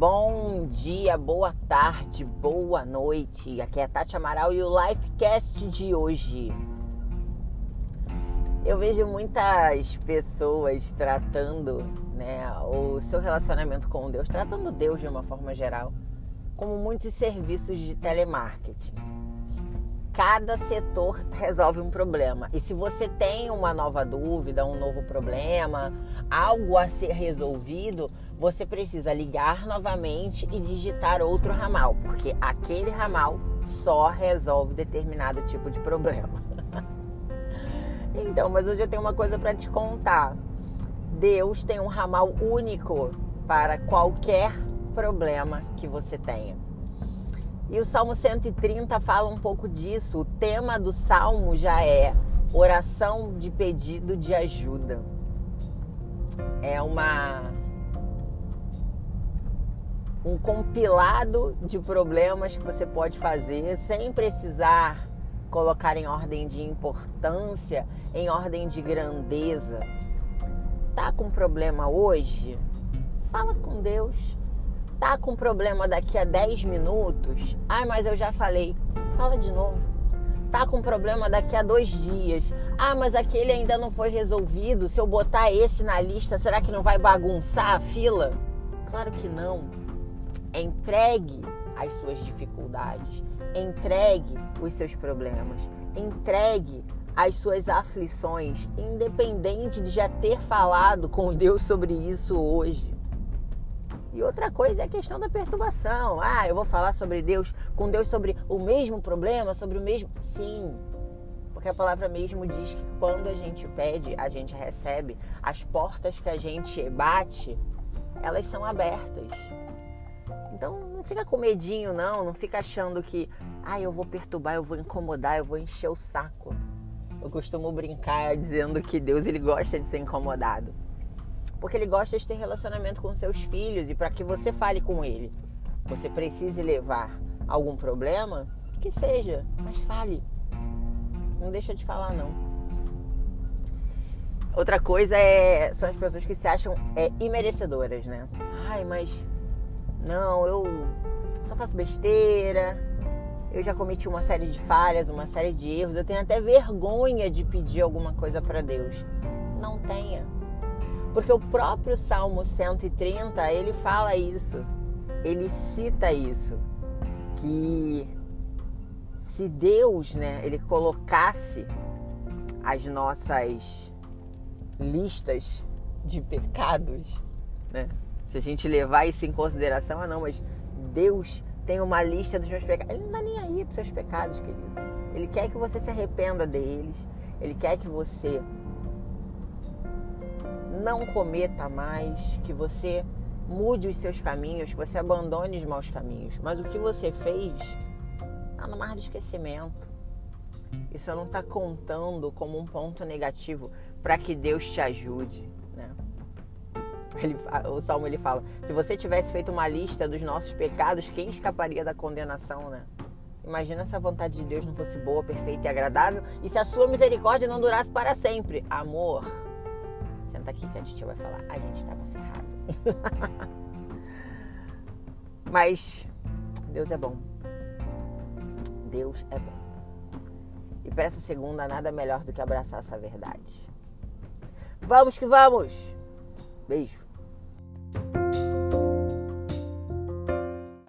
Bom dia, boa tarde, boa noite. Aqui é a Tati Amaral e o Lifecast de hoje. Eu vejo muitas pessoas tratando né, o seu relacionamento com Deus, tratando Deus de uma forma geral, como muitos serviços de telemarketing cada setor resolve um problema. E se você tem uma nova dúvida, um novo problema, algo a ser resolvido, você precisa ligar novamente e digitar outro ramal, porque aquele ramal só resolve determinado tipo de problema. então, mas hoje eu tenho uma coisa para te contar. Deus tem um ramal único para qualquer problema que você tenha. E o Salmo 130 fala um pouco disso. O tema do salmo já é oração de pedido de ajuda. É uma um compilado de problemas que você pode fazer sem precisar colocar em ordem de importância, em ordem de grandeza. Tá com problema hoje? Fala com Deus Tá com problema daqui a 10 minutos? Ai, mas eu já falei. Fala de novo. Tá com problema daqui a dois dias? Ah, mas aquele ainda não foi resolvido. Se eu botar esse na lista, será que não vai bagunçar a fila? Claro que não. Entregue as suas dificuldades. Entregue os seus problemas. Entregue as suas aflições, independente de já ter falado com Deus sobre isso hoje. E outra coisa é a questão da perturbação. Ah, eu vou falar sobre Deus, com Deus sobre o mesmo problema, sobre o mesmo. Sim, porque a palavra mesmo diz que quando a gente pede, a gente recebe. As portas que a gente bate, elas são abertas. Então não fica com medinho, não. Não fica achando que, ah, eu vou perturbar, eu vou incomodar, eu vou encher o saco. Eu costumo brincar dizendo que Deus ele gosta de ser incomodado porque ele gosta de ter relacionamento com seus filhos e para que você fale com ele, você precise levar algum problema, que seja, mas fale. Não deixa de falar não. Outra coisa é são as pessoas que se acham é, imerecedoras, né? Ai, mas não, eu só faço besteira. Eu já cometi uma série de falhas, uma série de erros. Eu tenho até vergonha de pedir alguma coisa para Deus. Não tenha porque o próprio Salmo 130, ele fala isso. Ele cita isso. Que se Deus, né, ele colocasse as nossas listas de pecados, né? Se a gente levar isso em consideração, ah não, mas Deus tem uma lista dos meus pecados. Ele não está nem aí para os seus pecados, querido. Ele quer que você se arrependa deles. Ele quer que você não cometa mais, que você mude os seus caminhos, que você abandone os maus caminhos. Mas o que você fez está no mar de esquecimento. Isso não está contando como um ponto negativo para que Deus te ajude. Né? Ele, o Salmo ele fala: se você tivesse feito uma lista dos nossos pecados, quem escaparia da condenação, né? Imagina se a vontade de Deus não fosse boa, perfeita e agradável e se a sua misericórdia não durasse para sempre. Amor, senta aqui que a gente vai falar. A gente estava ferrado. Mas Deus é bom. Deus é bom. E para essa segunda, nada melhor do que abraçar essa verdade. Vamos que vamos! Beijo!